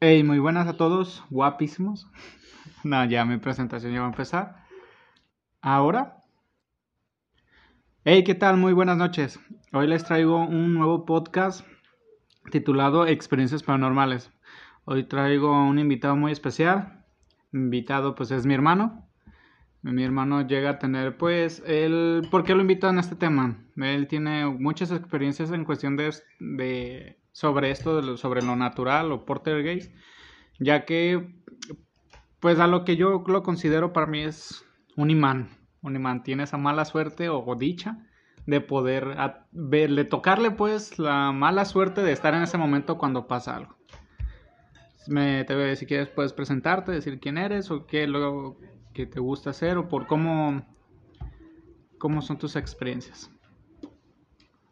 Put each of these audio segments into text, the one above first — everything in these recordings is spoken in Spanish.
Hey, muy buenas a todos, guapísimos. No, ya mi presentación ya va a empezar. Ahora. Hey, ¿qué tal? Muy buenas noches. Hoy les traigo un nuevo podcast titulado Experiencias Paranormales. Hoy traigo un invitado muy especial. Invitado pues es mi hermano. Mi hermano llega a tener pues él... ¿Por qué lo invito en este tema? Él tiene muchas experiencias en cuestión de, de sobre esto, sobre lo natural o portergeist, ya que pues a lo que yo lo considero para mí es un imán. Un imán tiene esa mala suerte o dicha de poder verle, tocarle pues la mala suerte de estar en ese momento cuando pasa algo. Me, te, si quieres puedes presentarte, decir quién eres o qué lo que te gusta hacer o por cómo, cómo son tus experiencias.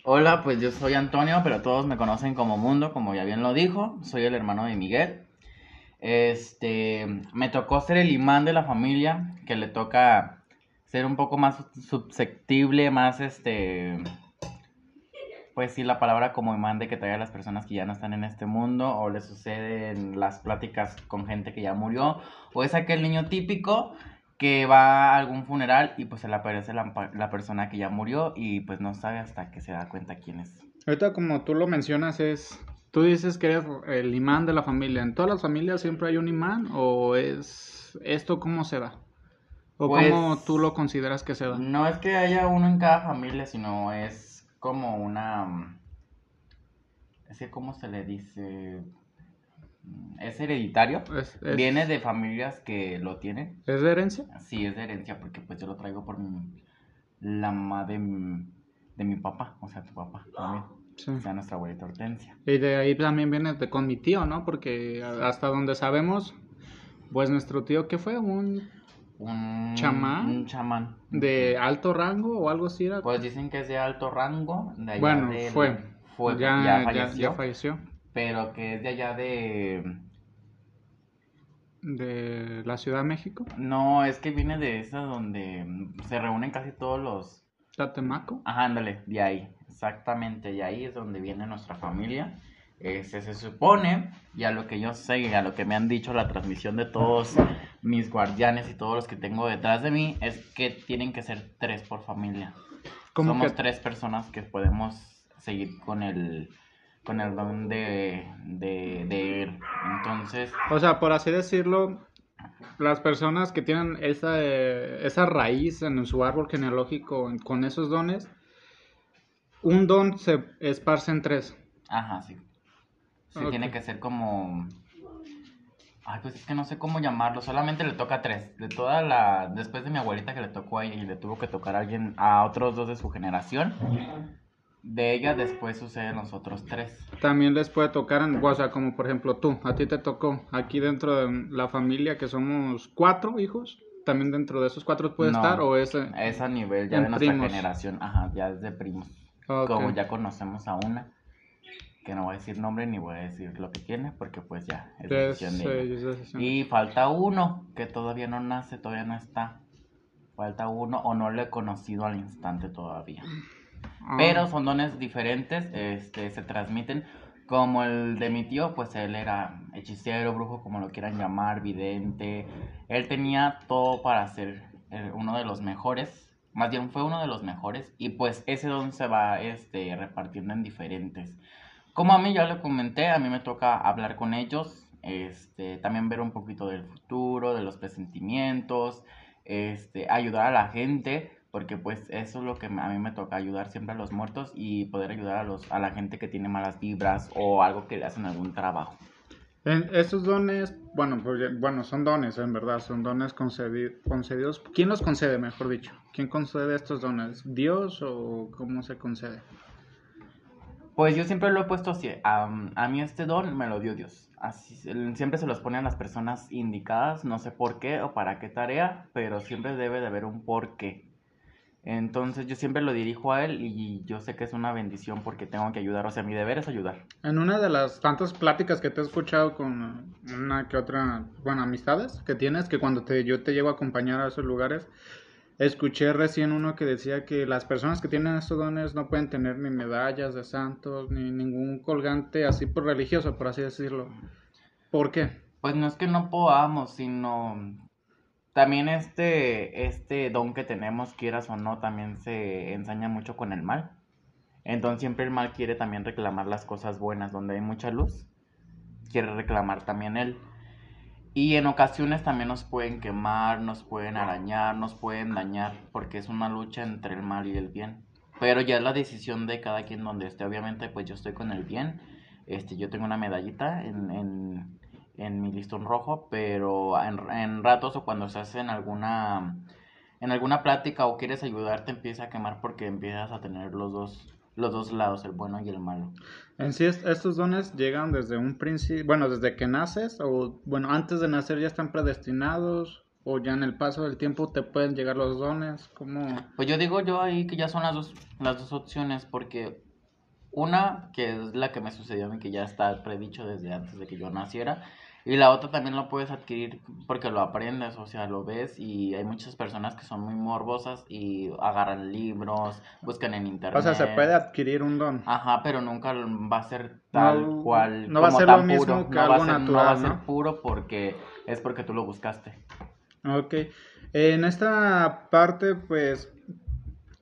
Hola, pues yo soy Antonio, pero todos me conocen como Mundo, como ya bien lo dijo. Soy el hermano de Miguel. Este, me tocó ser el imán de la familia, que le toca ser un poco más susceptible, más este, pues sí, la palabra como imán de que traiga a las personas que ya no están en este mundo, o le suceden las pláticas con gente que ya murió, o es aquel niño típico que va a algún funeral y pues se le aparece la, persona que ya murió y pues no sabe hasta que se da cuenta quién es. Ahorita como tú lo mencionas es, tú dices que eres el imán de la familia. ¿En todas las familias siempre hay un imán o es esto cómo se da? ¿O cómo pues, tú lo consideras que se da? No es que haya uno en cada familia, sino es como una... Es que, ¿cómo se le dice? Es hereditario. Viene de familias que lo tienen. ¿Es de herencia? Sí, es de herencia, porque pues yo lo traigo por la mamá de, mi papá, o sea, tu papá también. O sea, nuestra abuelita Hortensia. Y de ahí también viene de, con mi tío, ¿no? Porque hasta donde sabemos, pues nuestro tío, ¿qué fue? Un, un chamán. Un chamán. ¿De alto rango o algo así? Era? Pues dicen que es de alto rango. De bueno, fue. Fue, ya, ya falleció pero que es de allá de... ¿De la Ciudad de México? No, es que viene de esa donde se reúnen casi todos los... ¿Tatemaco? Ajá, ándale, de ahí, exactamente, de ahí es donde viene nuestra familia. Este, se supone, y a lo que yo sé, y a lo que me han dicho la transmisión de todos mis guardianes y todos los que tengo detrás de mí, es que tienen que ser tres por familia. Somos tres personas que podemos seguir con el con el don de, de, él. Entonces... O sea, por así decirlo, las personas que tienen esa, esa raíz en su árbol genealógico con esos dones, un don se esparce en tres. Ajá, sí. Sí, tiene que ser como... Ay, pues es que no sé cómo llamarlo, solamente le toca a tres. De toda la... Después de mi abuelita que le tocó a ella y le tuvo que tocar a alguien, a otros dos de su generación, de ella después suceden los otros tres. También les puede tocar, o sea, como por ejemplo tú, a ti te tocó aquí dentro de la familia que somos cuatro hijos, también dentro de esos cuatro puede estar o es... Es a nivel ya de nuestra generación, ajá, ya es de primos. Como ya conocemos a una, que no voy a decir nombre ni voy a decir lo que tiene porque pues ya es decisión de Y falta uno que todavía no nace, todavía no está. Falta uno o no lo he conocido al instante todavía. Ah. Pero son dones diferentes, este, se transmiten. Como el de mi tío, pues él era hechicero, brujo, como lo quieran llamar, vidente. Él tenía todo para ser eh, uno de los mejores. Más bien fue uno de los mejores. Y pues ese don se va este, repartiendo en diferentes. Como a mí ya lo comenté, a mí me toca hablar con ellos. Este, también ver un poquito del futuro, de los presentimientos. Este, ayudar a la gente porque pues eso es lo que a mí me toca, ayudar siempre a los muertos y poder ayudar a, los, a la gente que tiene malas vibras o algo que le hacen algún trabajo. En estos dones, bueno, pues, bueno, son dones, en verdad, son dones concedidos. ¿Quién los concede, mejor dicho? ¿Quién concede estos dones? ¿Dios o cómo se concede? Pues yo siempre lo he puesto así. A, a mí este don me lo dio Dios. Así, siempre se los pone a las personas indicadas, no sé por qué o para qué tarea, pero siempre debe de haber un porqué. Entonces yo siempre lo dirijo a él y yo sé que es una bendición porque tengo que ayudar, o sea, mi deber es ayudar. En una de las tantas pláticas que te he escuchado con una que otra, bueno, amistades que tienes, que cuando te, yo te llevo a acompañar a esos lugares, escuché recién uno que decía que las personas que tienen estos dones no pueden tener ni medallas de santos, ni ningún colgante así por religioso, por así decirlo. ¿Por qué? Pues no es que no podamos, sino también este, este don que tenemos, quieras o no, también se ensaña mucho con el mal. Entonces siempre el mal quiere también reclamar las cosas buenas, donde hay mucha luz, quiere reclamar también él. Y en ocasiones también nos pueden quemar, nos pueden arañar, nos pueden dañar, porque es una lucha entre el mal y el bien. Pero ya es la decisión de cada quien donde esté. Obviamente, pues yo estoy con el bien. Este, yo tengo una medallita en, en, en mi listón rojo, pero en, en ratos o cuando estás en alguna en alguna plática o quieres ayudar te empieza a quemar porque empiezas a tener los dos los dos lados, el bueno y el malo. En sí, estos dones llegan desde un principio, bueno, desde que naces, o bueno, antes de nacer ya están predestinados, o ya en el paso del tiempo te pueden llegar los dones, ¿cómo? Pues yo digo yo ahí que ya son las dos, las dos opciones, porque una, que es la que me sucedió a mí, que ya está predicho desde antes de que yo naciera, y la otra también lo puedes adquirir porque lo aprendes, o sea, lo ves y hay muchas personas que son muy morbosas y agarran libros, buscan en internet. O sea, se puede adquirir un don. Ajá, pero nunca va a ser tal cual. No va a ser lo mismo que algo natural, No va a ser puro porque es porque tú lo buscaste. Ok. En esta parte, pues,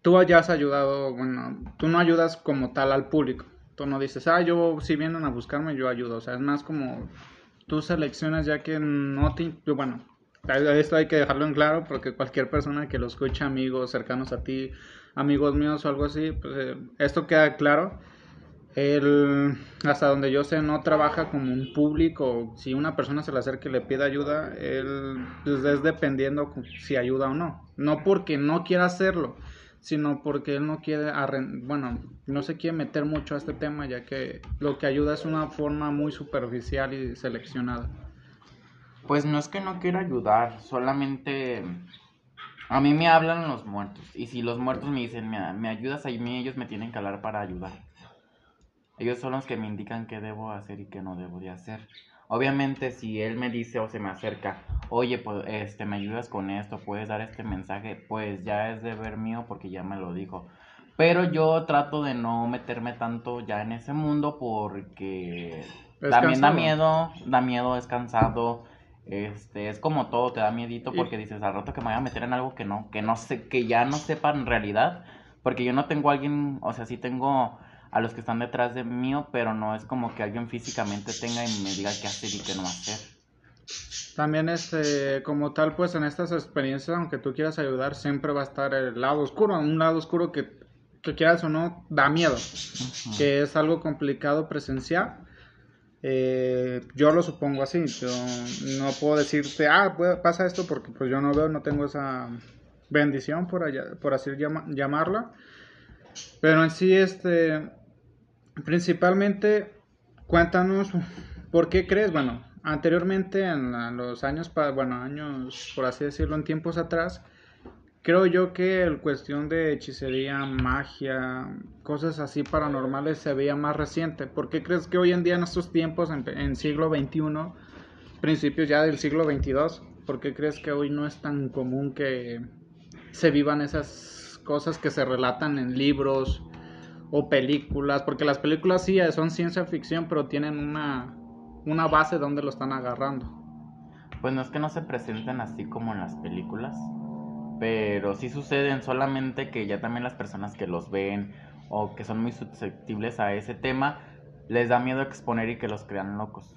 tú ya ayudado, bueno, tú no ayudas como tal al público. Tú no dices, ah, yo si vienen a buscarme, yo ayudo. O sea, es más como tú seleccionas ya que no te... Bueno, esto hay que dejarlo en claro porque cualquier persona que lo escuche, amigos cercanos a ti, amigos míos o algo así, pues eh, esto queda claro. Él, hasta donde yo sé, no trabaja como un público. Si una persona se le acerca y le pide ayuda, él pues, es dependiendo si ayuda o no. No porque no quiera hacerlo, sino porque él no quiere, bueno, no se quiere meter mucho a este tema, ya que lo que ayuda es una forma muy superficial y seleccionada. Pues no es que no quiera ayudar, solamente a mí me hablan los muertos. Y si los muertos me dicen, me, me ayudas a mí, ellos me tienen que hablar para ayudar. Ellos son los que me indican qué debo hacer y qué no debo de hacer. Obviamente si él me dice o se me acerca, oye, pues este, me ayudas con esto, puedes dar este mensaje, pues ya es deber mío porque ya me lo dijo. Pero yo trato de no meterme tanto ya en ese mundo porque también da miedo, da miedo, es cansado. Este, es como todo, te da miedito porque dices al rato que me voy a meter en algo que no, que no sé, que ya no sepa en realidad, porque yo no tengo a alguien, o sea, sí tengo a los que están detrás de mí, pero no es como que alguien físicamente tenga y me diga qué hacer y qué no hacer. También este, como tal, pues en estas experiencias, aunque tú quieras ayudar, siempre va a estar el lado oscuro, un lado oscuro que, que quieras o no, da miedo, que es algo complicado presenciar. Eh, yo lo supongo así, yo no puedo decirte, ah, pasa esto porque pues yo no veo, no tengo esa bendición por, allá, por así llamarla. Pero en sí, este, Principalmente, cuéntanos por qué crees, bueno, anteriormente en los años, bueno, años, por así decirlo, en tiempos atrás, creo yo que el cuestión de hechicería, magia, cosas así paranormales se veía más reciente. ¿Por qué crees que hoy en día en estos tiempos, en, en siglo XXI, principios ya del siglo XXII, por qué crees que hoy no es tan común que se vivan esas cosas que se relatan en libros, o películas, porque las películas sí son ciencia ficción, pero tienen una, una base donde lo están agarrando. Pues no es que no se presenten así como en las películas, pero sí suceden solamente que ya también las personas que los ven o que son muy susceptibles a ese tema, les da miedo exponer y que los crean locos.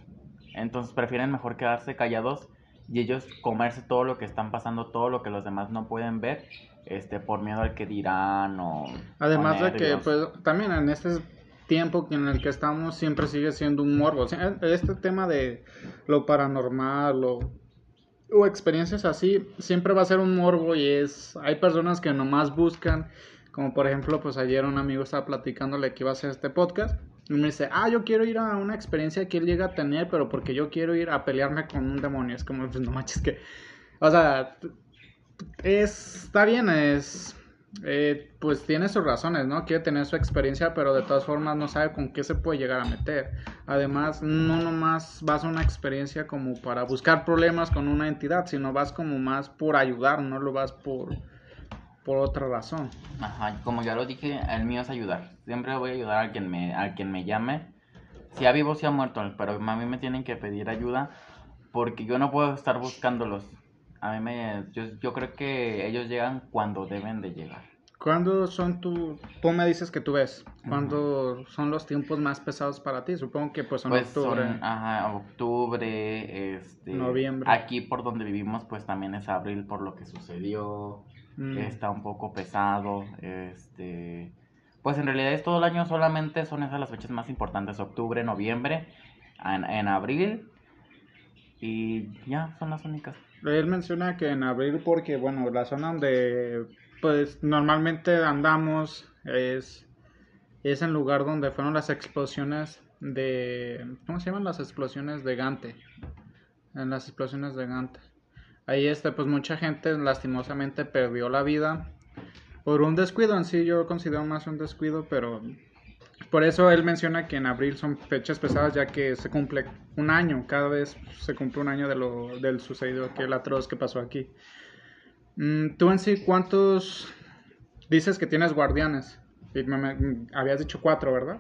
Entonces prefieren mejor quedarse callados y ellos comerse todo lo que están pasando, todo lo que los demás no pueden ver este por miedo al que dirán o además de que pues también en este tiempo en el que estamos siempre sigue siendo un morbo este tema de lo paranormal o, o experiencias así siempre va a ser un morbo y es hay personas que nomás buscan como por ejemplo pues ayer un amigo estaba platicándole que iba a hacer este podcast y me dice, ah, yo quiero ir a una experiencia que él llega a tener, pero porque yo quiero ir a pelearme con un demonio. Es como, pues no manches que... O sea, es, está bien, es, eh, pues tiene sus razones, ¿no? Quiere tener su experiencia, pero de todas formas no sabe con qué se puede llegar a meter. Además, no nomás vas a una experiencia como para buscar problemas con una entidad, sino vas como más por ayudar, no lo vas por, por otra razón. Ajá, como ya lo dije, el mío es ayudar. Siempre voy a ayudar a quien me, a quien me llame Si ha vivo, si ha muerto, pero a mí me tienen que pedir ayuda porque yo no puedo estar buscándolos. A mí me, yo, yo creo que ellos llegan cuando deben de llegar. ¿Cuándo son tu, tú me dices que tú ves? ¿Cuándo son los tiempos más pesados para ti? Supongo que pues son pues octubre. ajá, octubre, este, noviembre. Aquí por donde vivimos pues también es abril por lo que sucedió. Mm. Está un poco pesado, este, pues en realidad es todo el año solamente son esas las fechas más importantes, octubre, noviembre, en, en abril y ya son las únicas. Él menciona que en abril porque bueno, la zona donde pues normalmente andamos es, es el lugar donde fueron las explosiones de, ¿cómo se llaman las explosiones de Gante? En las explosiones de Gante. Ahí este, pues mucha gente lastimosamente perdió la vida por un descuido en sí, yo considero más un descuido, pero por eso él menciona que en abril son fechas pesadas ya que se cumple un año, cada vez se cumple un año de lo, del sucedido, que el atroz que pasó aquí. Mm, tú en sí, ¿cuántos dices que tienes guardianes? habías dicho cuatro, ¿verdad?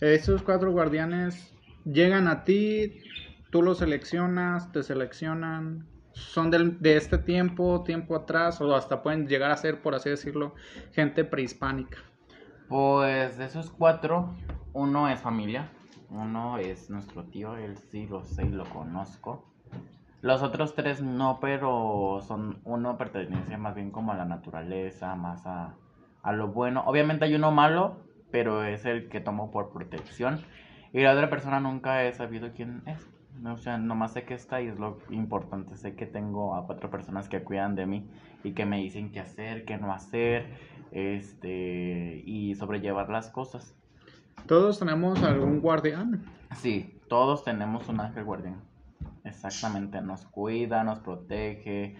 Esos cuatro guardianes llegan a ti, tú los seleccionas, te seleccionan, son de este tiempo, tiempo atrás, o hasta pueden llegar a ser, por así decirlo, gente prehispánica. Pues de esos cuatro, uno es familia, uno es nuestro tío, él sí lo sé y lo conozco. Los otros tres no, pero son uno pertenece más bien como a la naturaleza, más a, a lo bueno. Obviamente hay uno malo, pero es el que tomo por protección. Y la otra persona nunca he sabido quién es. O sea, nomás sé que está y es lo importante. Sé que tengo a cuatro personas que cuidan de mí y que me dicen qué hacer, qué no hacer, este, y sobrellevar las cosas. ¿Todos tenemos algún guardián? Sí, todos tenemos un ángel guardián. Exactamente, nos cuida, nos protege,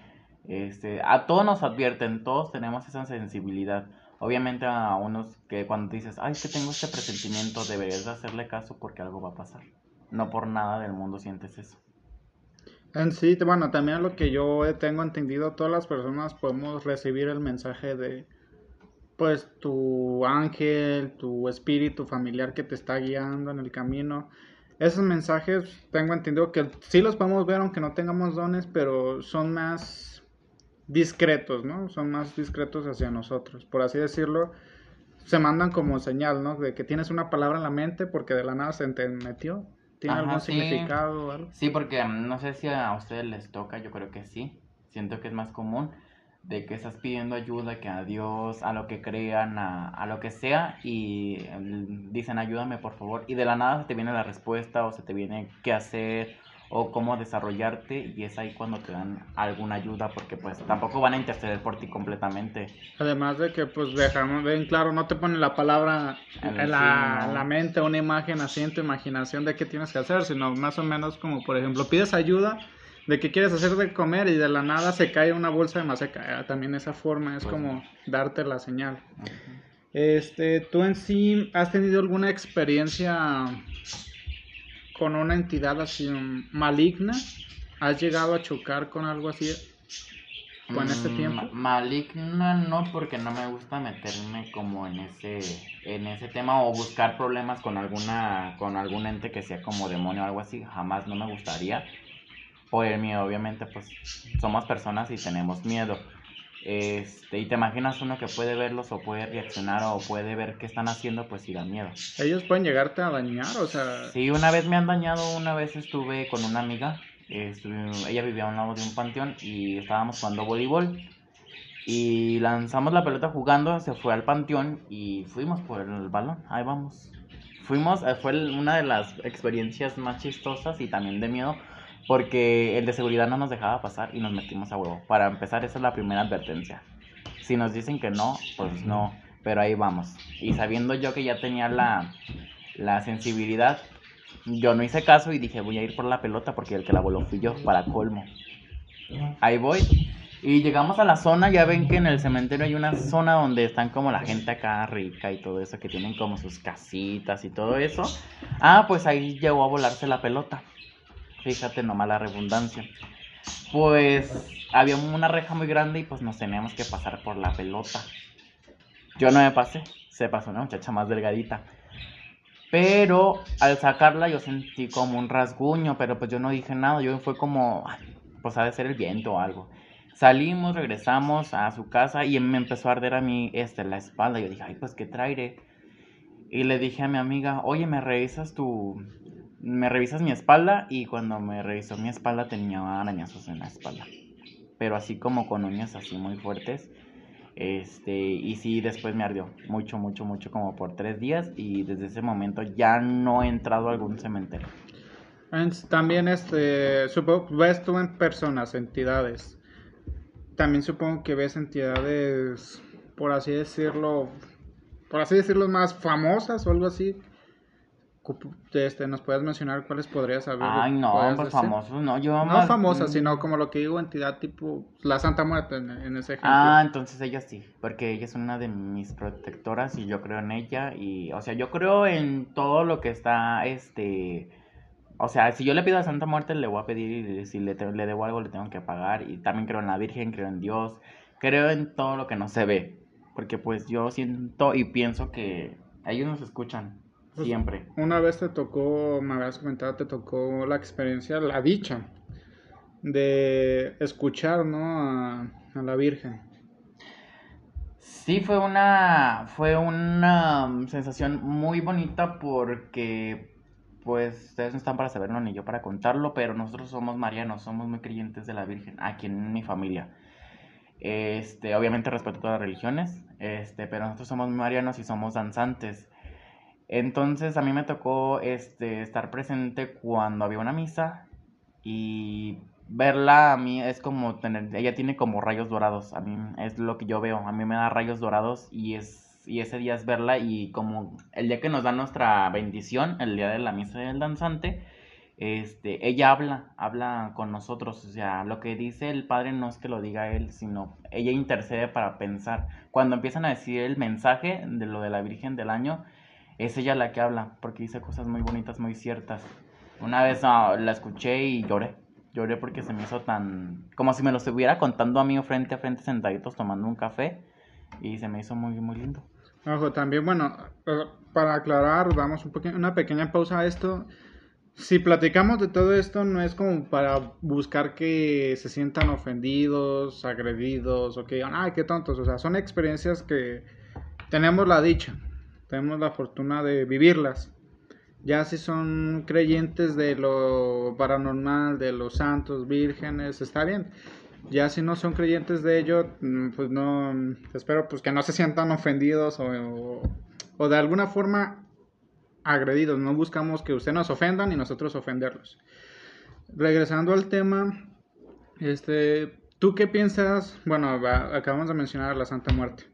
este, a todos nos advierten, todos tenemos esa sensibilidad. Obviamente a unos que cuando dices, ay, es que tengo este presentimiento, deberías de hacerle caso porque algo va a pasar. No por nada del mundo sientes eso. En sí, bueno, también lo que yo tengo entendido, todas las personas podemos recibir el mensaje de, pues, tu ángel, tu espíritu familiar que te está guiando en el camino esos mensajes tengo entendido que sí los podemos ver aunque no tengamos dones, pero son más discretos, ¿no? Son más discretos hacia nosotros, por así decirlo. Se mandan como señal, ¿no? De que tienes una palabra en la mente porque de la nada se te metió. ¿Tiene algún significado o algo? Sí, porque mm, no sé si a ustedes les toca, yo creo que sí. Siento que es más común de que estás pidiendo ayuda, que a Dios, a lo que crean, a, lo que sea, y em, dicen ayúdame por favor, y de la nada se te viene la respuesta o se te viene qué hacer o cómo desarrollarte y es ahí cuando te dan alguna ayuda porque pues tampoco van a interceder por ti completamente. Además de que pues dejamos bien claro, no te ponen la palabra en la, la, mente, una imagen así en tu imaginación de qué tienes que hacer, sino más o menos como por ejemplo pides ayuda de que quieres hacer de comer y de la nada se cae una bolsa de maseca. Ah, también esa forma es pues como darte la señal. Este, ¿tú en sí has tenido alguna experiencia con una entidad así maligna? ¿Has llegado a chocar con algo así con este mm, tiempo? Maligna no, porque no me gusta meterme como en ese en ese tema o buscar problemas con alguna con algún ente que sea como demonio o algo así, jamás no me gustaría por el miedo, obviamente, pues somos personas y tenemos miedo. Este, y te imaginas uno que puede verlos o puede reaccionar o puede ver qué están haciendo, pues sí da miedo. Ellos pueden llegarte a dañar, o sea. Sí, una vez me han dañado, una vez estuve con una amiga, ella vivía a un lado de un panteón y estábamos jugando voleibol. Y lanzamos la pelota jugando, se fue al panteón y fuimos por el balón, ahí vamos. Fuimos, eh, fue una de las experiencias más chistosas y también de miedo porque el de seguridad no nos dejaba pasar y nos metimos a huevo. Para empezar, esa es la primera advertencia. Si nos dicen que no, pues no, pero ahí vamos. Y sabiendo yo que ya tenía la, la sensibilidad, yo no hice caso y dije, voy a ir por la pelota porque el que la voló fui yo, para colmo. Ahí voy. Y llegamos a la zona, ya ven que en el cementerio hay una zona donde están como la gente acá rica y todo eso, que tienen como sus casitas y todo eso. Ah, pues ahí llegó a volarse la pelota. Fíjate nomás la redundancia. Pues había una reja muy grande y pues nos teníamos que pasar por la pelota. Yo no me pasé, se pasó una muchacha más delgadita. Pero al sacarla yo sentí como un rasguño, pero pues yo no dije nada, yo fue como, pues ha de ser el viento o algo. Salimos, regresamos a su casa y me empezó a arder a mí este, la espalda. Yo dije, ay, pues qué traeré. Y le dije a mi amiga, oye, ¿me revisas tu... ¿Me revisas mi espalda? Y cuando me revisó mi espalda tenía arañazos en la espalda. Pero así como con uñas así muy fuertes. Este, y sí, después me ardió mucho, mucho, mucho, como por tres días. Y desde ese momento ya no he entrado a algún cementerio. También, este, supongo, ves tú en personas, entidades también supongo que ves entidades, por así decirlo, por así decirlo, más famosas o algo así. Este, ¿Nos puedes mencionar cuáles podrías haber? Ay, no, pues famosos, no, yo No famosas, mm. sino como lo que digo, entidad tipo la Santa Muerte en, ese ejemplo. Ah, entonces ella sí, porque ella es una de mis protectoras y yo creo en ella y, o sea, yo creo en todo lo que está, este o sea, si yo le pido a Santa Muerte, le voy a pedir, y si le, le debo algo, le tengo que pagar. Y también creo en la Virgen, creo en Dios, creo en todo lo que no se ve. Porque pues yo siento y pienso que ellos nos escuchan pues, siempre. Una vez te tocó, me habías comentado, te tocó la experiencia, la dicha de escuchar, ¿no? A, a la Virgen. Sí, fue una, fue una sensación muy bonita porque pues ustedes no están para saberlo ni yo para contarlo, pero nosotros somos marianos, somos muy creyentes de la Virgen, aquí en mi familia. Este, obviamente respeto todas las religiones, este, pero nosotros somos marianos y somos danzantes. Entonces a mí me tocó este, estar presente cuando había una misa y verla a mí es como tener, ella tiene como rayos dorados, a mí es lo que yo veo, a mí me da rayos dorados y es y ese día es verla y como el día que nos da nuestra bendición, el día de la misa del danzante, este, ella habla, habla con nosotros, o sea, lo que dice el padre no es que lo diga él, sino ella intercede para pensar. Cuando empiezan a decir el mensaje de lo de la Virgen del año, es ella la que habla, porque dice cosas muy bonitas, muy ciertas. Una vez ah, la escuché y lloré, lloré porque se me hizo tan, como si me lo estuviera contando a mí frente a frente sentaditos tomando un café y se me hizo muy, muy lindo. Ojo, también, bueno, eh, para aclarar, damos un una pequeña pausa a esto. Si platicamos de todo esto, no es como para buscar que se sientan ofendidos, agredidos o que digan, ay, qué tontos. O sea, son experiencias que tenemos la dicha, tenemos la fortuna de vivirlas. Ya si son creyentes de lo paranormal, de los santos, vírgenes, está bien ya si no son creyentes de ello, mm, pues no, espero pues que no se sientan ofendidos o, o, de alguna forma agredidos. No buscamos que ustedes nos ofendan y nosotros ofenderlos. Regresando al tema, este, ¿tú qué piensas? Bueno, acabamos de mencionar la Santa Muerte.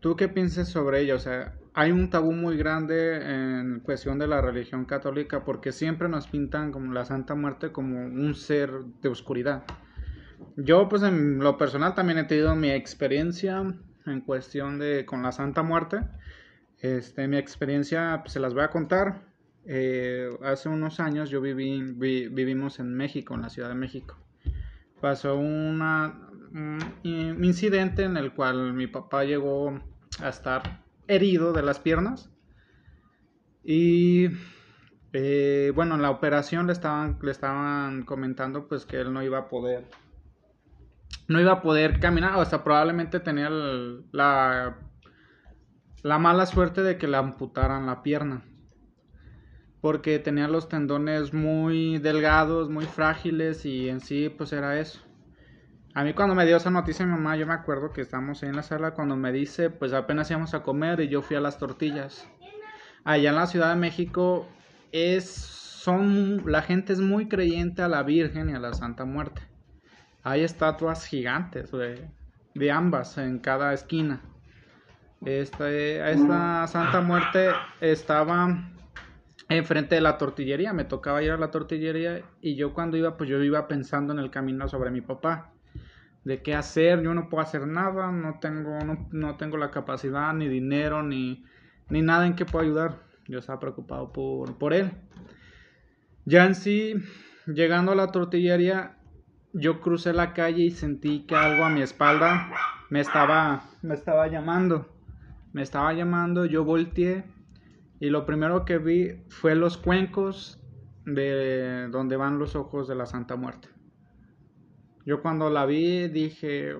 ¿Tú qué piensas sobre ella? O sea, hay un tabú muy grande en cuestión de la religión católica porque siempre nos pintan como la Santa Muerte como un ser de oscuridad. Yo, pues en lo personal también he tenido mi experiencia en cuestión de con la Santa Muerte. Este, mi experiencia pues, se las voy a contar. Eh, hace unos años yo viví, vivimos en México, en la Ciudad de México. Pasó una, un incidente en el cual mi papá llegó a estar herido de las piernas. Y eh, bueno, en la operación le estaban, le estaban comentando pues que él no iba a poder no iba a poder caminar, o sea, probablemente tenía la, la mala suerte de que le amputaran la pierna. Porque tenía los tendones muy delgados, muy frágiles y en sí pues era eso. A mí cuando me dio esa noticia mi mamá, yo me acuerdo que estábamos en la sala cuando me dice, pues apenas íbamos a comer y yo fui a las tortillas. Allá en la Ciudad de México es son la gente es muy creyente a la Virgen y a la Santa Muerte hay estatuas gigantes de, ambas en cada esquina. Este, esta Santa Muerte estaba enfrente de la tortillería, me tocaba ir a la tortillería y yo cuando iba, pues yo iba pensando en el camino sobre mi papá, de qué hacer, yo no puedo hacer nada, no tengo, no, tengo la capacidad, ni dinero, ni, ni nada en que pueda ayudar. Yo estaba preocupado por, por él. Ya en sí, llegando a la tortillería, yo crucé la calle y sentí que algo a mi espalda me estaba, me estaba llamando. Me estaba llamando, yo volteé Y lo primero que vi fue los cuencos de donde van los ojos de la Santa Muerte. Yo cuando la vi dije,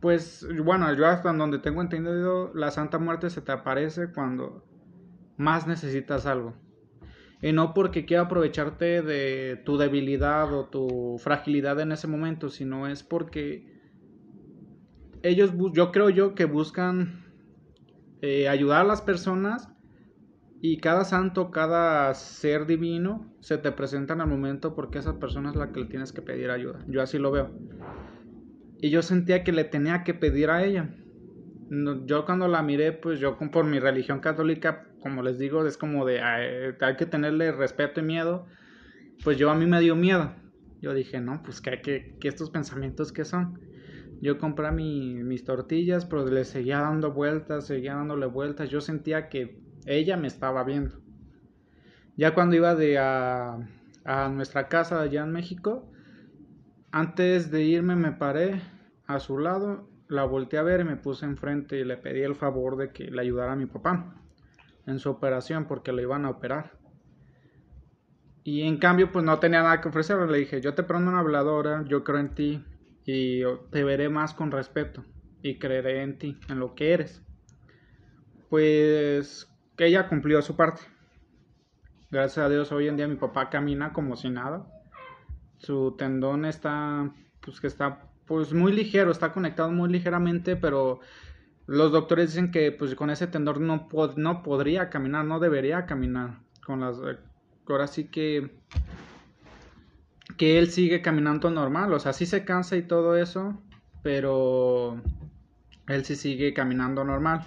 pues bueno, yo hasta donde tengo entendido, la Santa Muerte se te aparece cuando más necesitas algo. Y no porque quiera aprovecharte de tu debilidad o tu fragilidad en ese momento, sino es porque ellos, yo creo yo que buscan eh, ayudar a las personas y cada santo, cada ser divino se te presenta en el momento porque esa persona es la que le tienes que pedir ayuda. Yo así lo veo. Y yo sentía que le tenía que pedir a ella. Yo cuando la miré, pues yo por mi religión católica, como les digo, es como de hay que tenerle respeto y miedo. Pues yo a mí me dio miedo. Yo dije, no, pues que, estos pensamientos que son. Yo compré mis tortillas, pero le seguía dando vueltas, seguía dándole vueltas. Yo sentía que ella me estaba viendo. Ya cuando iba de a, a nuestra casa allá en México, antes de irme me paré a su lado, la volteé a ver y me puse enfrente y le pedí el favor de que le ayudara a mi papá en su operación porque le iban a operar. Y en cambio, pues no tenía nada que ofrecerle. Le dije, yo te prendo una habladora, yo creo en ti, y te veré más con respeto y creeré en ti, en lo que eres. Pues que ella cumplió su parte. Gracias a Dios hoy en día mi papá camina como si nada. Su tendón está pues que está pues muy ligero, está conectado muy ligeramente, pero los doctores dicen que pues con ese tendón no, no podría caminar, no debería caminar. Con las ahora sí que que él sigue caminando normal, o sea, sí se cansa y todo eso, pero él sí sigue caminando normal.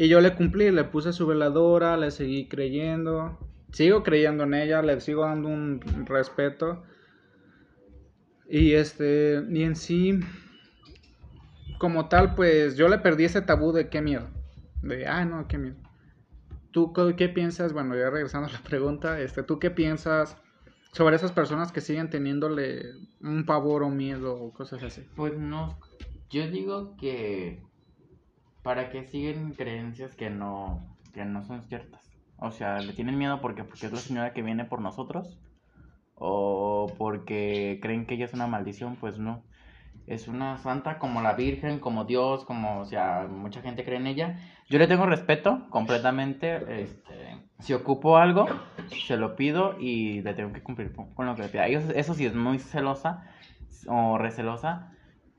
Y yo le cumplí, le puse su veladora, le seguí creyendo, sigo creyendo en ella, le sigo dando un respeto. Y este, y en sí, como tal, pues yo le perdí ese tabú de qué miedo. De, ah, no, qué miedo. ¿Tú qué piensas? Bueno, ya regresando a la pregunta, este, ¿tú qué piensas? sobre esas personas que siguen teniéndole un pavor o miedo o cosas así? Pues no, yo digo que para que siguen creencias que no, que no son ciertas. O sea, le tienen miedo porque, porque es la señora que viene por nosotros o porque creen que ella es una maldición, pues no. Es una santa como la Virgen, como Dios, como, o sea, mucha gente cree en ella. Yo le tengo respeto completamente, este, si ocupo algo, se lo pido y le tengo que cumplir con lo que le pida. Eso, sí es muy celosa o recelosa.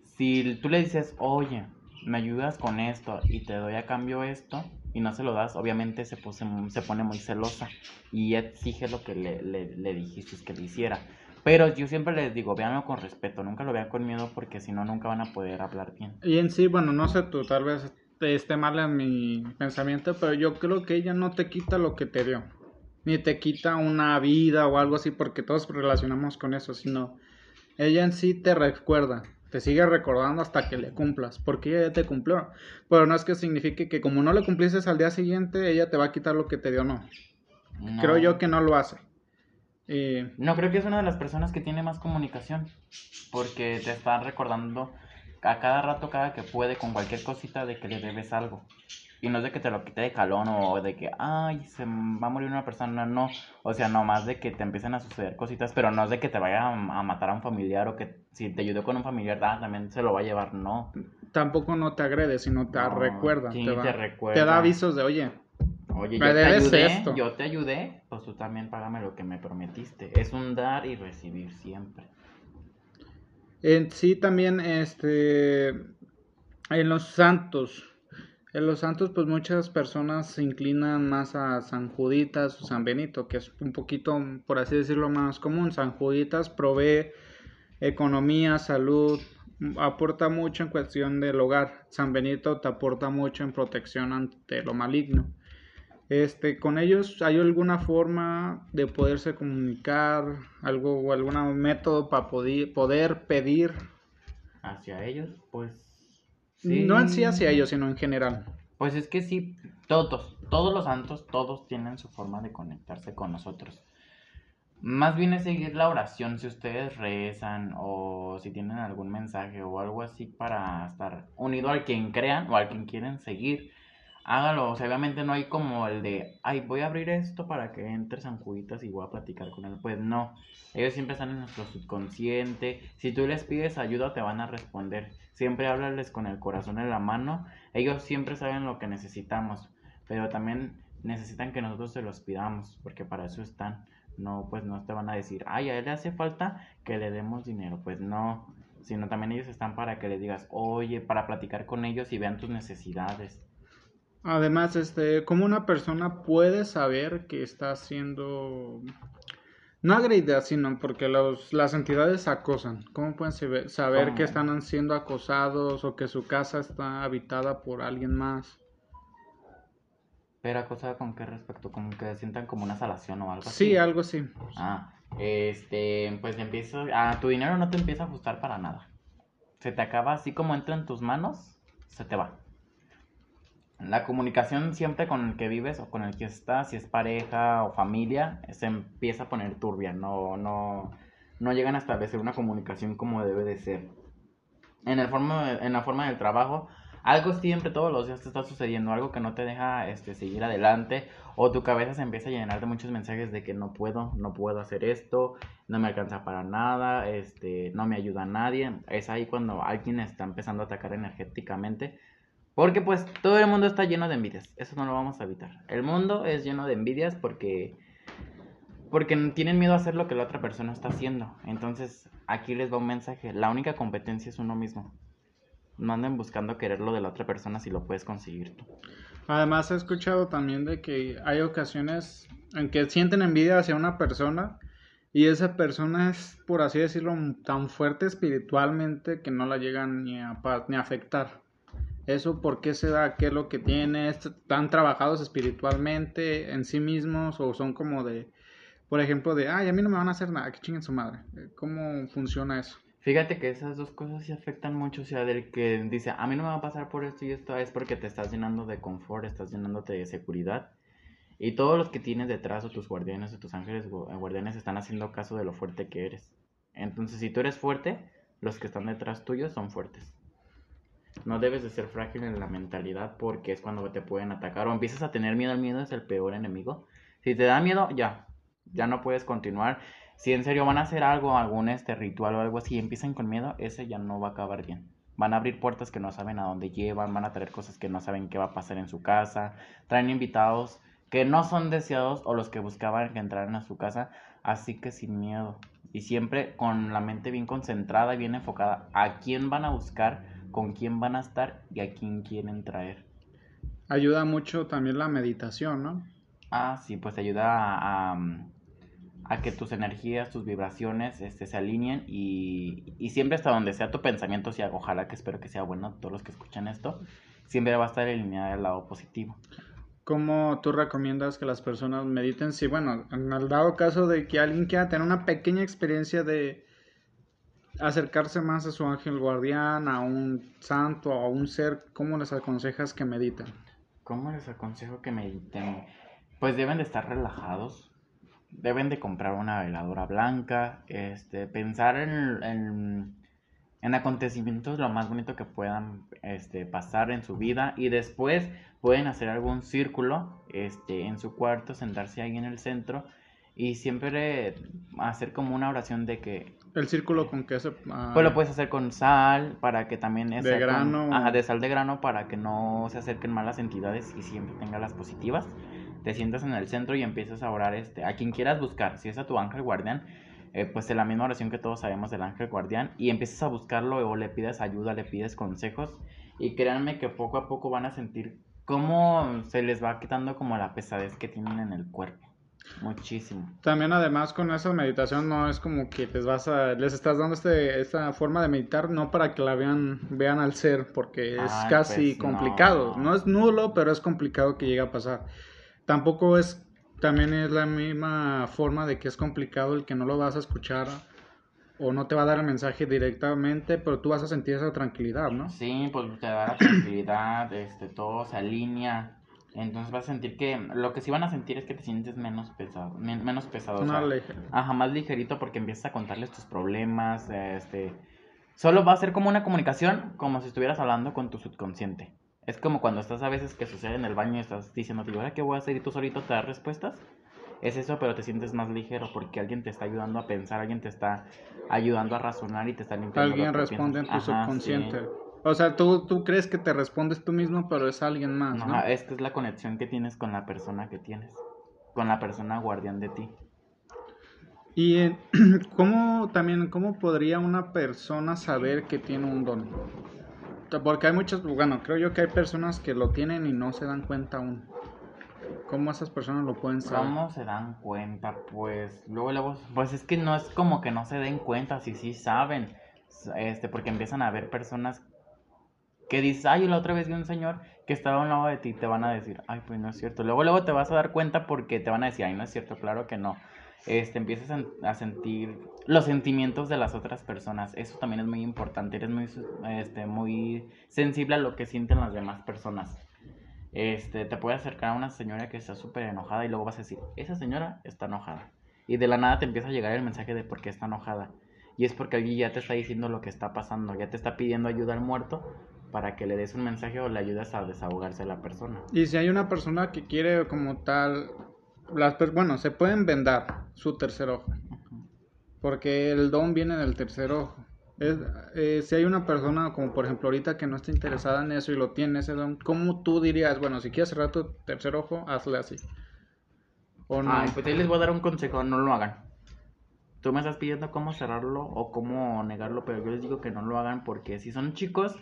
Si tú le dices, oye, me ayudas con esto y te doy a cambio esto y no se lo das, obviamente se, pone muy celosa y exige lo que le, le, dijiste que le hiciera. Pero yo siempre les digo, véanlo con respeto, nunca lo vean con miedo porque si no, nunca van a poder hablar bien. Y en sí, bueno, no sé tú, tal vez esté mal en mi pensamiento, pero yo creo que ella no te quita lo que te dio, ni te quita una vida o algo así, porque todos relacionamos con eso, sino ella en sí te recuerda, te sigue recordando hasta que le cumplas, porque ella ya te cumplió, pero no es que signifique que como no le cumpliste al día siguiente, ella te va a quitar lo que te dio, no. Creo yo que no lo hace. No, creo que es una de las personas que tiene más comunicación, porque te está recordando a cada rato, cada que puede, con cualquier cosita de que le debes algo. Y no es de que te lo quite de calón o de que, ay, se va a morir una persona, no. O sea, no más de que te empiecen a suceder cositas, pero no es de que te vaya a, matar a un familiar o que si te ayudó con un familiar, ah, también se lo va a llevar, no. Tampoco no te agrede, sino te recuerda. te, recuerda. Te da avisos de, oye, Oye, yo te ayudé, yo te ayudé, pues tú también págame lo que me prometiste. Es un dar y recibir siempre. En sí también, este, en los santos, en los santos pues muchas personas se inclinan más a San Juditas o San Benito, que es un poquito, por así decirlo, más común. San Juditas provee economía, salud, aporta mucho en cuestión del hogar. San Benito te aporta mucho en protección ante lo maligno. Este, con ellos hay alguna forma de poderse comunicar, algo o algún método para poder, pedir hacia ellos, pues no en sí hacia ellos, sino en general. Pues es que sí, todos, todos los santos, todos tienen su forma de conectarse con nosotros. Más bien es seguir la oración si ustedes rezan o si tienen algún mensaje o algo así para estar unido al quien crean o al quien quieren seguir hágalo. O sea, obviamente no hay como el de, ay, voy a abrir esto para que entre San y voy a platicar con él. Pues no, ellos siempre están en nuestro subconsciente. Si tú les pides ayuda, te van a responder. Siempre háblales con el corazón en la mano. Ellos siempre saben lo que necesitamos, pero también necesitan que nosotros se los pidamos, porque para eso están. No, pues no te van a decir, ay, a él le hace falta que le demos dinero. Pues no, sino también ellos están para que le digas, oye, para platicar con ellos y vean tus necesidades. Además, este, ¿cómo una persona puede saber que está siendo no agredida, sino porque los, las entidades acosan? ¿Cómo pueden saber, que están siendo acosados o que su casa está habitada por alguien más? Pero acosada con qué respecto, como que sientan como una salación o algo así. Sí, algo así. Ah, este, pues empieza, ah, tu dinero no te empieza a ajustar para nada. Se te acaba así como entra en tus manos, se te va. La comunicación siempre con el que vives o con el que estás, si es pareja o familia, se empieza a poner turbia, no, no, no llegan a establecer una comunicación como debe de ser. En, el forma, en la forma del trabajo, algo siempre todos los días te está sucediendo, algo que no te deja este, seguir adelante, o tu cabeza se empieza a llenar de muchos mensajes de que no puedo, no puedo hacer esto, no me alcanza para nada, este, no me ayuda a nadie. Es ahí cuando alguien está empezando a atacar energéticamente porque pues todo el mundo está lleno de envidias. Eso no lo vamos a evitar. El mundo es lleno de envidias porque porque tienen miedo a hacer lo que la otra persona está haciendo. Entonces, aquí les va un mensaje. La única competencia es uno mismo. No anden buscando querer lo de la otra persona si lo puedes conseguir tú. Además, he escuchado también de que hay ocasiones en que sienten envidia hacia una persona y esa persona es, por así decirlo, tan fuerte espiritualmente que no la llegan ni a, ni a afectar. ¿Eso por qué se da? ¿Qué es lo que tiene? ¿Están trabajados espiritualmente en sí mismos o son como de, por ejemplo, de, ay, a mí no me van a hacer nada, que chinguen su madre? ¿Cómo funciona eso? Fíjate que esas dos cosas sí afectan mucho, o sea, del que dice, a mí no me va a pasar por esto y esto es porque te estás llenando de confort, estás llenándote de seguridad. Y todos los que tienes detrás, o tus guardianes, o tus ángeles guardianes, están haciendo caso de lo fuerte que eres. Entonces, si tú eres fuerte, los que están detrás tuyo son fuertes. No debes de ser frágil en la mentalidad porque es cuando te pueden atacar o empiezas a tener miedo. El miedo es el peor enemigo. Si te da miedo, ya, ya no puedes continuar. Si en serio van a hacer algo, algún este ritual o algo así empiezan con miedo, ese ya no va a acabar bien. Van a abrir puertas que no saben a dónde llevan, van a traer cosas que no saben qué va a pasar en su casa, traen invitados que no son deseados o los que buscaban que entraran a su casa, así que sin miedo y siempre con la mente bien concentrada y bien enfocada a quién van a buscar con quién van a estar y a quién quieren traer. Ayuda mucho también la meditación, ¿no? Ah, sí, pues ayuda a, a, que tus energías, tus vibraciones este, se alineen y, y, siempre hasta donde sea tu pensamiento, si ojalá que espero que sea bueno todos los que escuchan esto, siempre va a estar alineada al lado positivo. ¿Cómo tú recomiendas que las personas mediten? Si, bueno, en el dado caso de que alguien quiera tener una pequeña experiencia de, acercarse más a su ángel guardián, a un santo, a un ser, ¿cómo les aconsejas que mediten? ¿Cómo les aconsejo que mediten? Pues deben de estar relajados, deben de comprar una veladora blanca, este, pensar en, en, en acontecimientos lo más bonito que puedan este, pasar en su vida y después pueden hacer algún círculo este, en su cuarto, sentarse ahí en el centro y siempre hacer como una oración de que el círculo con que se... Ah, pues lo puedes hacer con sal, para que también... De grano. ajá, de sal de grano, para que no se acerquen malas entidades y siempre tenga las positivas. Te sientas en el centro y empiezas a orar este, a quien quieras buscar. Si es a tu ángel guardián, eh, pues en la misma oración que todos sabemos del ángel guardián. Y empiezas a buscarlo o le pides ayuda, le pides consejos. Y créanme que poco a poco van a sentir cómo se les va quitando como la pesadez que tienen en el cuerpo. Muchísimo. También además con esa meditación no es como que les vas a, les estás dando este, esta forma de meditar no para que la vean, vean al ser, porque es casi pues, complicado. No. es nulo, pero es complicado que llegue a pasar. Tampoco es, también es la misma forma de que es complicado el que no lo vas a escuchar o no te va a dar el mensaje directamente, pero tú vas a sentir esa tranquilidad, ¿no? Sí, pues te da la tranquilidad, este, todo se alinea entonces vas a sentir que lo que sí van a sentir es que te sientes menos pesado, menos pesado. Más Ajá, más ligerito porque empiezas a contarles tus problemas, este... Solo va a ser como una comunicación, como si estuvieras hablando con tu subconsciente. Es como cuando estás a veces que sucede en el baño y estás diciendo, ¿ahora qué voy a hacer? Y tú solito te das respuestas. Es eso, pero te sientes más ligero porque alguien te está ayudando a pensar, alguien te está ayudando a razonar y te está limpiando. Alguien responde en tu subconsciente. O sea, tú, tú crees que te respondes tú mismo, pero es alguien más. ¿no? Ajá, esta es la conexión que tienes con la persona que tienes, con la persona guardián de ti. Y eh, cómo también, cómo podría una persona saber que tiene un don? Porque hay muchas, bueno, creo yo que hay personas que lo tienen y no se dan cuenta aún. ¿Cómo esas personas lo pueden saber? ¿Cómo se dan cuenta? Pues luego, luego, pues es que no es como que no se den cuenta, si sí saben, este, porque empiezan a ver personas que dices, ay, la otra vez vi un señor que estaba a un lado de ti, te van a decir, ay, pues no es cierto. Luego, luego te vas a dar cuenta porque te van a decir, ay, no es cierto, claro que no este, empiezas a, sentir los sentimientos de las otras personas. Eso también es muy importante. Eres muy, este, muy sensible a lo que sienten las demás personas. Este, te puede acercar a una señora que está súper enojada y luego vas a decir, esa señora está enojada. Y de la nada te empieza a llegar el mensaje de por qué está enojada. Y es porque alguien ya te está diciendo lo que está pasando, ya te está pidiendo ayuda al muerto para que le des un mensaje o le ayudes a desahogarse a la persona. Y si hay una persona que quiere como tal las bueno, se pueden vendar su tercer ojo. Porque el don viene del tercer ojo. Eh, si hay una persona, como por ejemplo ahorita, que no está interesada en eso y lo tiene ese don, ¿cómo tú dirías, bueno, si quieres cerrar tu tercer ojo, hazle así? ¿O no? pues ahí les voy a dar un consejo, no lo hagan. Tú me estás pidiendo cómo cerrarlo o cómo negarlo, pero yo les digo que no lo hagan porque si son chicos,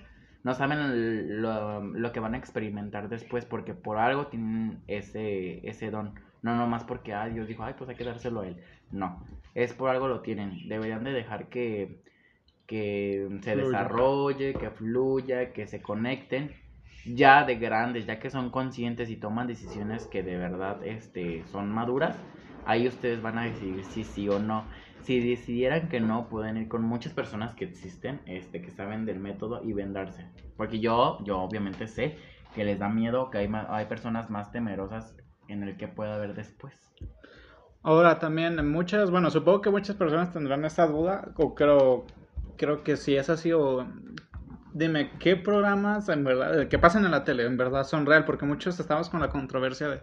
no saben lo, lo que van a experimentar después porque por algo tienen ese, ese don. No nomás porque ah, Dios dijo, ay, pues hay que dárselo a él. No, es por algo lo tienen. Deberían de dejar que, que se desarrolle, que fluya, que se conecten. Ya de grandes, ya que son conscientes y toman decisiones que de verdad este, son maduras, ahí ustedes van a decidir si sí o no. Si decidieran que no, pueden ir con muchas personas que existen, este, que saben del método y vendarse. Porque yo, yo obviamente sé que les da miedo, que hay, hay personas más temerosas en el que pueda haber después. Ahora también muchas, bueno, supongo que muchas personas tendrán esa duda, o creo, creo que si es así, o dime, ¿qué programas en verdad, que pasan en la tele, en verdad son real? Porque muchos estamos con la controversia de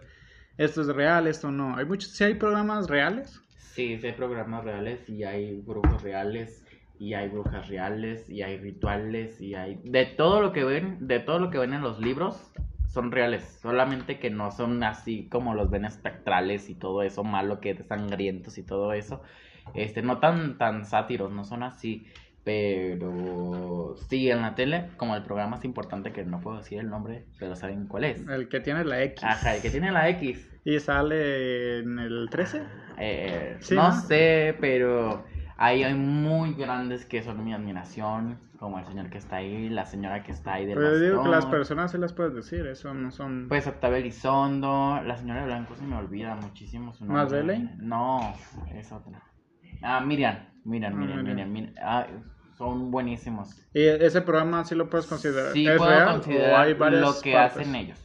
esto es real, esto no. ¿Hay muchos, si hay programas reales? Sí, sí hay programas reales y hay grupos reales y hay brujas reales y hay rituales y hay de todo lo que ven, de todo lo que ven en los libros, son reales, solamente que no son así como los ven espectrales y todo eso malo que sangrientos y todo eso. Este, no tan tan sátiros, no son así, pero sí en la tele, como el programa es importante que no puedo decir el nombre, pero saben cuál es. El que tiene la X. Ajá, el que tiene la X. ¿Y sale en el 13? Eh, no, sé, pero ahí hay muy grandes que son mi admiración como el señor que está ahí, la señora que está ahí de Pero digo que las personas se las puedes decir, eso no son... Pues Octavio Elizondo, la señora de Blanco se me olvida muchísimo su nombre. ¿Más Belén? No, es otra. Ah, Miriam, Miriam, ah, Miriam, Miriam, Miriam. Ah, son buenísimos. ¿Y ese programa sí lo puedes considerar? Sí, ¿Es puedo real, considerar lo que hacen ellos.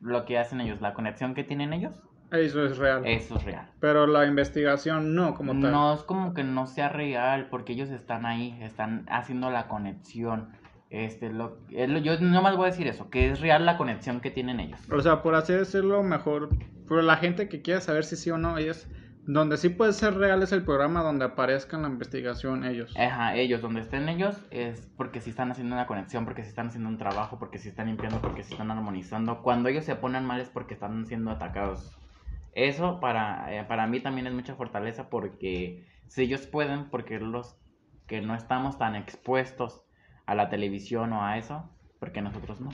Lo que hacen ellos, la conexión que tienen ellos eso es real. Eso es real. Pero la investigación no, como tal. No es como que no sea real, porque ellos están ahí, están haciendo la conexión. Este, lo, yo no más voy a decir eso, que es real la conexión que tienen ellos. O sea, por así decirlo, mejor. Pero la gente que quiera saber si sí o no, ellos. Donde sí puede ser real es el programa donde aparezca en la investigación ellos. Ajá, ellos, donde estén ellos es porque sí están haciendo una conexión, porque sí están haciendo un trabajo, porque sí están limpiando, porque sí están armonizando. Cuando ellos se ponen mal es porque están siendo atacados. Eso para, eh, para mí también es mucha fortaleza porque si ellos pueden, porque los que no estamos tan expuestos a la televisión o a eso, porque nosotros no.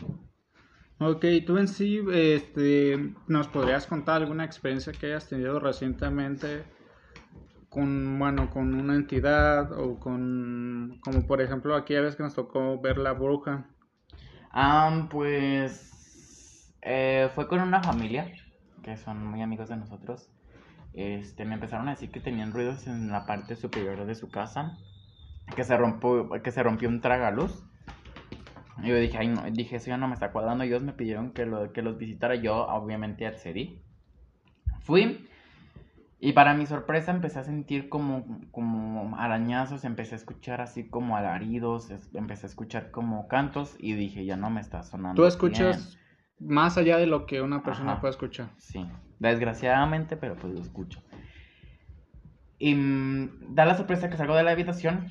Ok, tú en sí, este, ¿nos podrías contar alguna experiencia que hayas tenido recientemente con, bueno, con una entidad o con, como por ejemplo aquí a veces que nos tocó ver la bruja? Ah, pues, eh, fue con una familia que son muy amigos de nosotros, este, me empezaron a decir que tenían ruidos en la parte superior de su casa, que se rompió, que se rompió un tragaluz. Y yo dije, ay, no, dije, eso ya no me está cuadrando. Ellos me pidieron que, lo, que los visitara. Yo, obviamente, accedí. Fui. Y para mi sorpresa empecé a sentir como, como arañazos, empecé a escuchar así como alaridos, empecé a escuchar como cantos y dije, ya no me está sonando. ¿Tú escuchas más allá de lo que una persona puede escuchar? Sí, desgraciadamente, pero pues lo escucho. Y mm, da la sorpresa que salgo de la habitación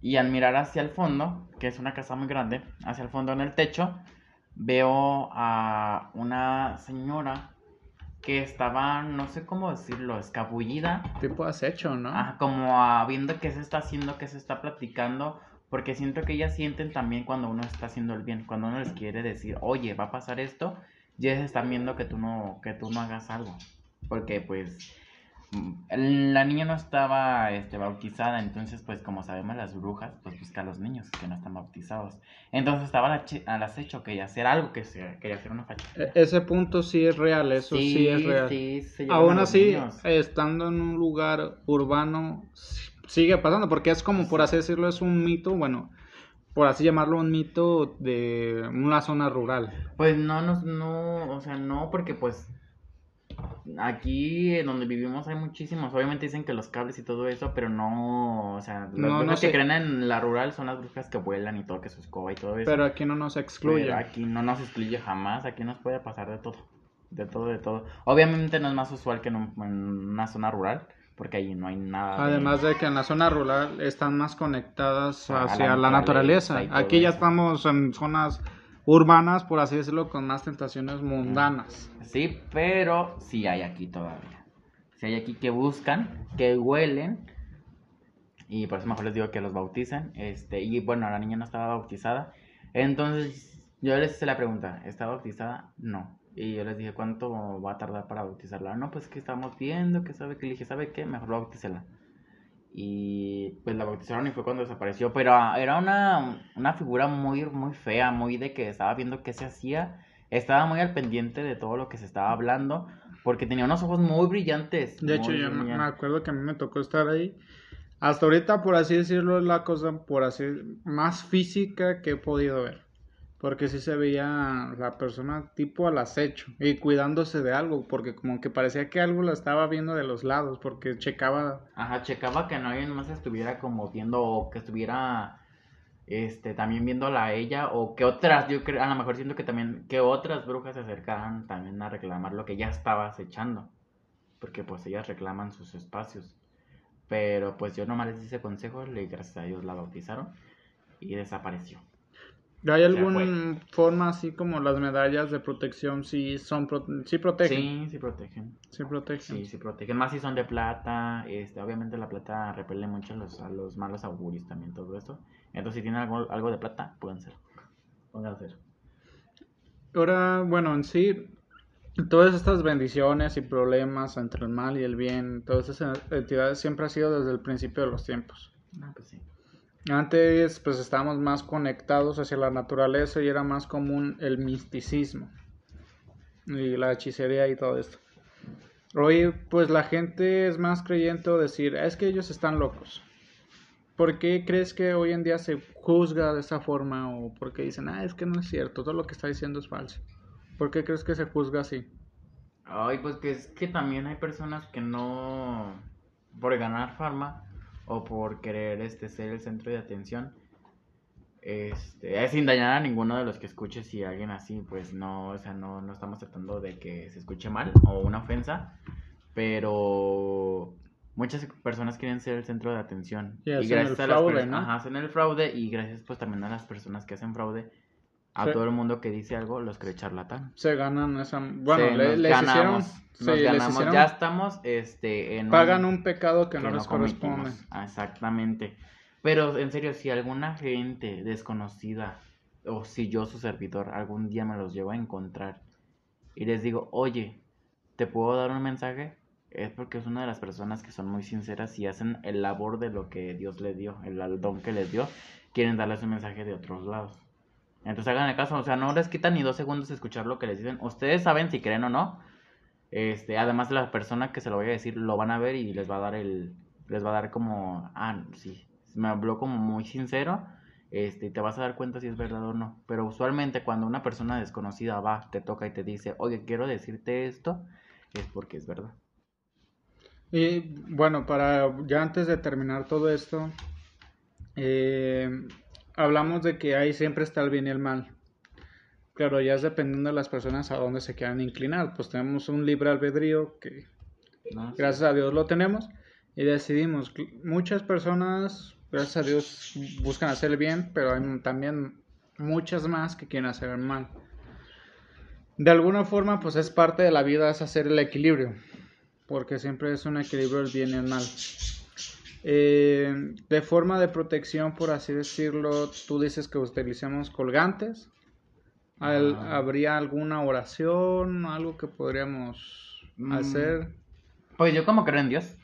y al mirar hacia el fondo, que es una casa muy grande, hacia el fondo en el techo, veo a una señora que estaba, no sé cómo decirlo, escabullida. Tipo acecho, ¿no? Ah, como viendo qué se está haciendo, qué se está platicando, porque siento que ellas sienten también cuando uno está haciendo el bien, cuando uno les quiere decir, oye, va a pasar esto, ya se están viendo que tú no, que tú no hagas algo, porque pues la niña no estaba este, bautizada, entonces pues como sabemos las brujas, pues busca a los niños que no están bautizados. Entonces estaba al acecho, quería hacer algo, que quería hacer una facha. E, ese punto sí es real, eso sí, es real. Aún así, estando en un lugar urbano, sigue pasando, porque es como, por así decirlo, es un mito, bueno, por así llamarlo, un mito de una zona rural. Pues no, no, no, o sea, no, porque pues aquí en donde vivimos hay muchísimos. Obviamente dicen que los cables y todo eso, pero no, o sea, las brujas que creen en la rural son las brujas que vuelan y todo, que su escoba y todo eso. Pero aquí no nos excluye. aquí no nos excluye jamás, aquí nos puede pasar de todo, de todo, de todo. Obviamente no es más usual que en, una zona rural, porque ahí no hay nada. Además de, que en la zona rural están más conectadas hacia la naturaleza. Aquí ya estamos en zonas urbanas, por así decirlo, con más tentaciones mundanas. Sí, pero sí hay aquí todavía. Sí hay aquí que buscan, que huelen. Y por eso mejor les digo que los bauticen. Este, y bueno, la niña no estaba bautizada. Entonces, yo les hice la pregunta, ¿está bautizada? No. Y yo les dije, ¿cuánto va a tardar para bautizarla? No, pues que estamos viendo, que sabe que le dije, ¿sabe qué? Mejor bautícela. Y pues la bautizaron y fue cuando desapareció. Pero ah, era una, una figura muy, muy fea, muy de que estaba viendo qué se hacía. Estaba muy al pendiente de todo lo que se estaba hablando. Porque tenía unos ojos muy brillantes. De hecho, yo me acuerdo que a mí me tocó estar ahí. Hasta ahorita, por así decirlo, es la cosa por así más física que he podido ver. Porque sí se veía la persona tipo al acecho y cuidándose de algo, porque como que parecía que algo la estaba viendo de los lados, porque checaba. Ajá, checaba que alguien más estuviera como viendo o que estuviera este también viéndola a ella o que otras, yo creo, a lo mejor siento que también que otras brujas se acercaran también a reclamar lo que ya estaba acechando, porque pues ellas reclaman sus espacios. Pero pues yo nomás les hice consejos y gracias a Dios la bautizaron y desapareció. ¿Hay alguna forma así como las medallas de protección si son sí protegen? Sí, sí protegen. Sí protegen. Sí, sí protegen. Más si son de plata, este, obviamente la plata repele mucho a los, a los malos augurios también, todo eso. Entonces si tienen algo, algo de plata, pueden ser. Pueden ser. Ahora, bueno, en sí, todas estas bendiciones y problemas entre el mal y el bien, todas esas entidades siempre ha sido desde el principio de los tiempos. Ah, pues sí. Antes pues estábamos más conectados hacia la naturaleza y era más común el misticismo y la hechicería y todo esto. Hoy pues la gente es más creyente o decir, es que ellos están locos. ¿Por qué crees que hoy en día se juzga de esa forma o por qué dicen, ah, es que no es cierto, todo lo que está diciendo es falso? ¿Por qué crees que se juzga así? Ay, pues que es que también hay personas que no, por ganar fama, o por querer este, ser el centro de atención. Este, sin dañar a ninguno de los que escuche si alguien así, pues no, o sea, no, no estamos tratando de que se escuche mal o una ofensa, pero muchas personas quieren ser el centro de atención. y gracias a las fraude, ¿no? Ajá, hacen el fraude y gracias pues también a las personas que hacen fraude, a todo el mundo que dice algo los cree charlatán. Se ganan esa... Bueno, le, les hicieron... Nos ganamos, ya estamos este, en Pagan un, pecado que, no les corresponde. Exactamente. Pero en serio, si alguna gente desconocida o si yo, su servidor, algún día me los llevo a encontrar y les digo, oye, ¿te puedo dar un mensaje? Es porque es una de las personas que son muy sinceras y hacen el labor de lo que Dios les dio, el don que les dio, quieren darles un mensaje de otros lados. Entonces hagan el caso, o sea, no les quitan ni dos segundos escuchar lo que les dicen. Ustedes saben si creen o no. Este, además de la persona que se lo voy a decir, lo van a ver y les va a dar el, les va a dar como, ah, sí, me habló como muy sincero, este, te vas a dar cuenta si es verdad o no. Pero usualmente cuando una persona desconocida va, te toca y te dice, oye, quiero decirte esto, es porque es verdad. Y bueno, para ya antes de terminar todo esto, eh, hablamos de que ahí siempre está el bien y el mal. Claro, ya es dependiendo de las personas a dónde se quieran inclinar. Pues tenemos un libre albedrío que gracias a Dios lo tenemos y decidimos. Muchas personas, gracias a Dios, buscan hacer el bien, pero hay también muchas más que quieren hacer el mal. De alguna forma, pues es parte de la vida, es hacer el equilibrio, porque siempre es un equilibrio el bien y el mal. Eh, de forma de protección, por así decirlo, tú dices que utilicemos colgantes. Ah. ¿Habría alguna oración, algo que podríamos mm. hacer? Pues yo como creo en Dios.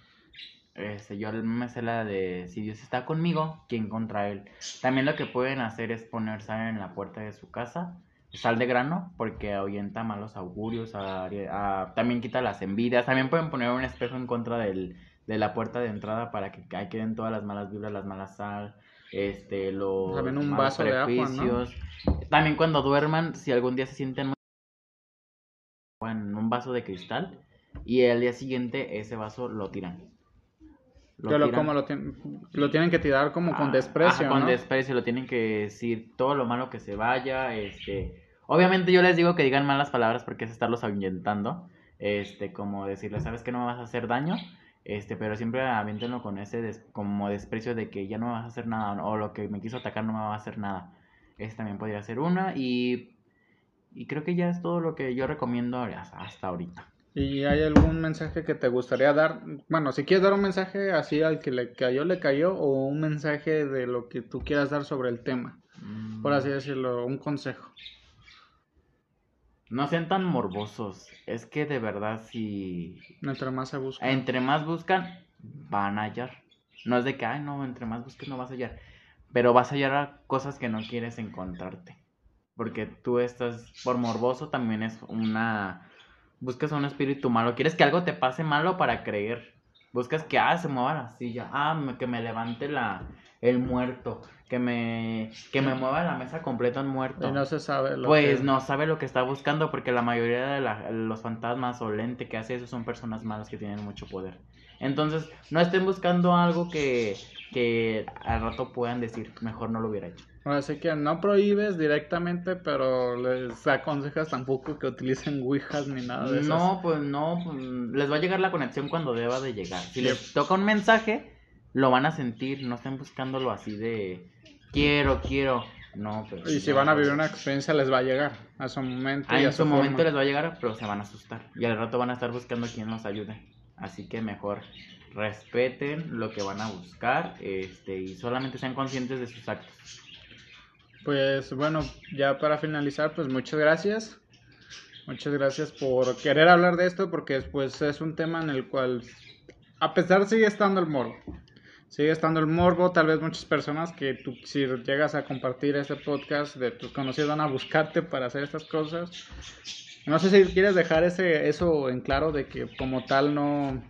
Este, yo me sé la de si Dios está conmigo, ¿quién contra él? También lo que pueden hacer es poner sal en la puerta de su casa, sal de grano, porque ahuyenta malos augurios, también quita las envidias. También pueden poner un espejo en contra del, de la puerta de entrada para que ahí queden todas las malas vibras, las malas sal, este, los También un vaso de agua, También cuando duerman, si algún día se sienten muy... en un vaso de cristal y el día siguiente ese vaso lo tiran. Lo, como lo, lo, tienen que tirar como con ah, desprecio. con desprecio, lo tienen que decir todo lo malo que se vaya. Este, obviamente yo les digo que digan malas palabras porque es estarlos ahuyentando. Este, como decirles, sabes que no me vas a hacer daño, este, pero siempre aviéntenlo con ese como desprecio de que ya no me vas a hacer nada o lo que me quiso atacar no me va a hacer nada. Ese también podría ser una y, y creo que ya es todo lo que yo recomiendo hasta ahorita. ¿Y hay algún mensaje que te gustaría dar? Bueno, si quieres dar un mensaje así al que le cayó, le cayó, o un mensaje de lo que tú quieras dar sobre el tema, por así mm. decirlo, un consejo. No sean tan morbosos, es que de verdad si... Entre más se buscan. Entre más buscan, van a hallar. No es de que, ay, no, entre más busques no vas a hallar. Pero vas a hallar cosas que no quieres encontrarte. Porque tú estás, por morboso también es una Buscas a un espíritu malo. Quieres que algo te pase malo para creer. Buscas que, ah, se mueva la silla. Ah, que me levante la, el muerto. Que me, que me mueva la mesa completa un muerto. Y no se sabe lo Pues no sabe lo que está buscando porque la mayoría de los fantasmas o lente que hace eso son personas malas que tienen mucho poder. Entonces, no estén buscando algo que, que al rato puedan decir, mejor no lo hubiera hecho. Así que no prohíbes directamente, pero les aconsejas tampoco que utilicen Ouijas ni nada de eso. No, pues no, pues, les va a llegar la conexión cuando deba de llegar. Si les toca un mensaje, lo van a sentir, no estén buscándolo así de quiero, quiero. No, pero y si van a vivir una experiencia les va a llegar a su momento. Ah, a su, momento les va a llegar, pero se van a asustar. Y al rato van a estar buscando quien los ayude. Así que mejor respeten lo que van a buscar este, y solamente sean conscientes de sus actos. Pues bueno, ya para finalizar, pues muchas gracias. Muchas gracias por querer hablar de esto porque pues es un tema en el cual a pesar sigue estando el morbo. Sigue estando el morbo, tal vez muchas personas que tú si llegas a compartir este podcast de tus conocidos van a buscarte para hacer estas cosas. No sé si quieres dejar ese eso en claro de que como tal no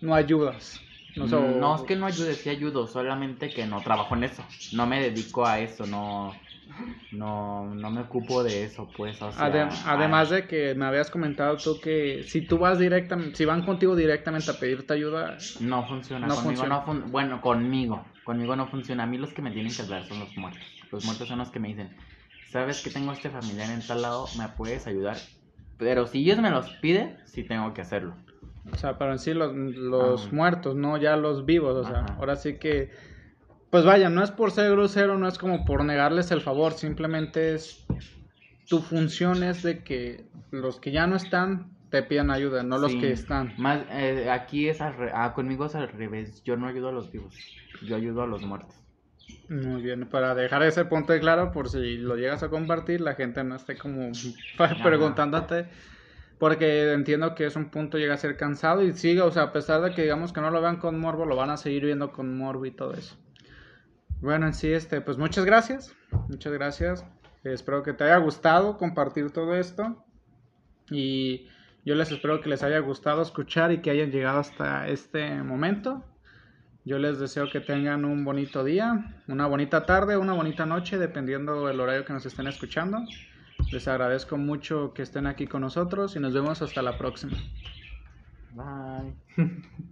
no ayudas. No, no, es que no ayude, sí ayudo, solamente que no trabajo en eso. No me dedico a eso, no, no, no me ocupo de eso, pues. además de que me habías comentado tú que si tú vas directamente, si van contigo directamente a pedirte ayuda, no funciona. conmigo No bueno, conmigo, conmigo no funciona. A mí los que me tienen que ayudar son los muertos. Los muertos son los que me dicen, sabes que tengo este familiar en tal lado, me puedes ayudar. Pero si ellos me los piden, sí tengo que hacerlo. O sea, pero en sí los, los muertos, no ya los vivos. O sea, ahora sí que. Pues vaya, no es por ser grosero, no es como por negarles el favor, simplemente es. Tu función es de que los que ya no están te pidan ayuda, no los que están. Más, eh, aquí es al ah, conmigo es al revés. Yo no ayudo a los vivos, yo ayudo a los muertos. Muy bien, para dejar ese punto de claro, por si lo llegas a compartir, la gente no esté como preguntándote porque entiendo que es un punto llega a ser cansado y sigue, o sea, a pesar de que digamos que no lo vean con morbo, lo van a seguir viendo con morbo y todo eso. Bueno, en sí, este, pues muchas gracias, muchas gracias. espero que te haya gustado compartir todo esto y yo les espero que les haya gustado escuchar y que hayan llegado hasta este momento. Yo les deseo que tengan un bonito día, una bonita tarde, una bonita noche, dependiendo del horario que nos estén escuchando. Les agradezco mucho que estén aquí con nosotros y nos vemos hasta la próxima. Bye.